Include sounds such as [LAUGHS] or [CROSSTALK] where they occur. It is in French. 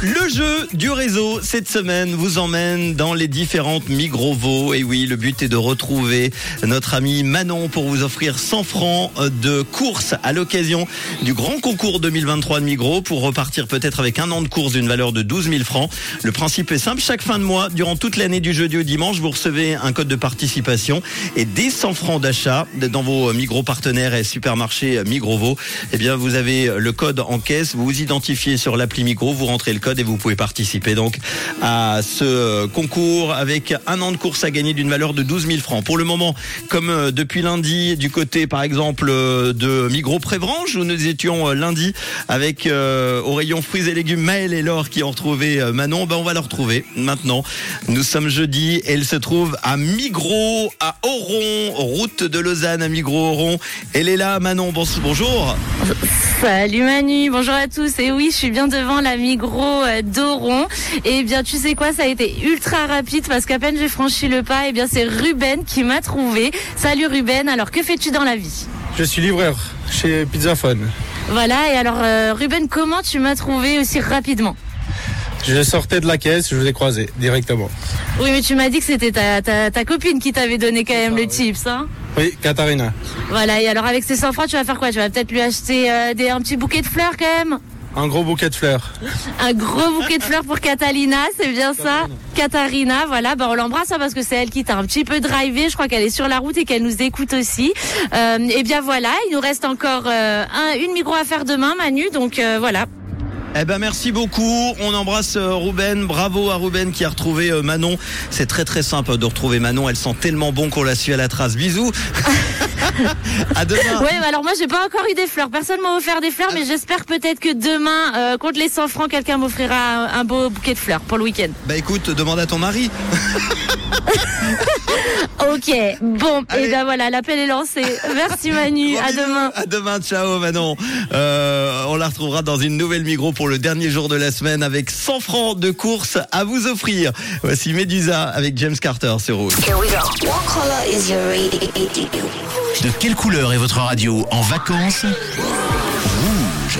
Le jeu du réseau cette semaine vous emmène dans les différentes Migrovo. Et oui, le but est de retrouver notre ami Manon pour vous offrir 100 francs de course à l'occasion du grand concours 2023 de Migros pour repartir peut-être avec un an de course d'une valeur de 12 000 francs. Le principe est simple. Chaque fin de mois, durant toute l'année du jeudi au dimanche, vous recevez un code de participation et des 100 francs d'achat dans vos Migros partenaires et supermarchés Migrovo. Eh bien, vous avez le code en caisse. Vous vous identifiez sur l'appli Migros, vous rentrez le code et vous pouvez participer donc à ce concours avec un an de course à gagner d'une valeur de 12 000 francs. Pour le moment, comme euh, depuis lundi, du côté par exemple euh, de Migros Prévrange, où nous étions euh, lundi avec au rayon fruits et légumes Maël et Laure qui ont retrouvé Manon, ben on va le retrouver maintenant. Nous sommes jeudi et elle se trouve à Migros, à Oron, route de Lausanne à Migros Oron. Elle est là, Manon. Bonjour. Salut Manu, bonjour à tous. Et oui, je suis bien devant la Migros euh, d'Oron. Et bien, tu sais quoi, ça a été ultra rapide parce qu'à peine j'ai franchi le pas, et bien c'est Ruben qui m'a trouvé. Salut Ruben, alors que fais-tu dans la vie? Je suis livreur chez Pizzaphone. Voilà, et alors euh, Ruben, comment tu m'as trouvé aussi rapidement? Je sortais de la caisse, je vous ai croisé directement. Oui, mais tu m'as dit que c'était ta, ta, copine qui t'avait donné quand même le tips, hein? Oui, Katharina. Voilà, et alors avec ces 100 francs, tu vas faire quoi? Tu vas peut-être lui acheter euh, des, un petit bouquet de fleurs quand même? Un gros bouquet de fleurs. Un gros bouquet de fleurs pour Catalina, c'est bien ça? Katharina, voilà, bah on l'embrasse hein, parce que c'est elle qui t'a un petit peu drivé. Je crois qu'elle est sur la route et qu'elle nous écoute aussi. Euh, et bien voilà, il nous reste encore euh, un, une micro à faire demain, Manu. Donc euh, voilà, eh ben merci beaucoup. On embrasse euh, Ruben. Bravo à Ruben qui a retrouvé Manon. C'est très très simple de retrouver Manon. Elle sent tellement bon qu'on la suit à la trace. Bisous. [LAUGHS] à demain. Ouais, alors moi j'ai pas encore eu des fleurs. Personne m'a offert des fleurs, mais j'espère peut-être que demain, euh, contre les 100 francs, quelqu'un m'offrira un, beau bouquet de fleurs pour le week-end. Bah écoute, demande à ton mari. [LAUGHS] ok, bon, et ben voilà, l'appel est lancé. Merci Manu, à demain. À demain, ciao Manon. Euh, on la retrouvera dans une nouvelle Migros pour le dernier jour de la semaine avec 100 francs de course à vous offrir. Voici Medusa avec James Carter sur Rouge. De quelle couleur est votre radio en vacances? Rouge.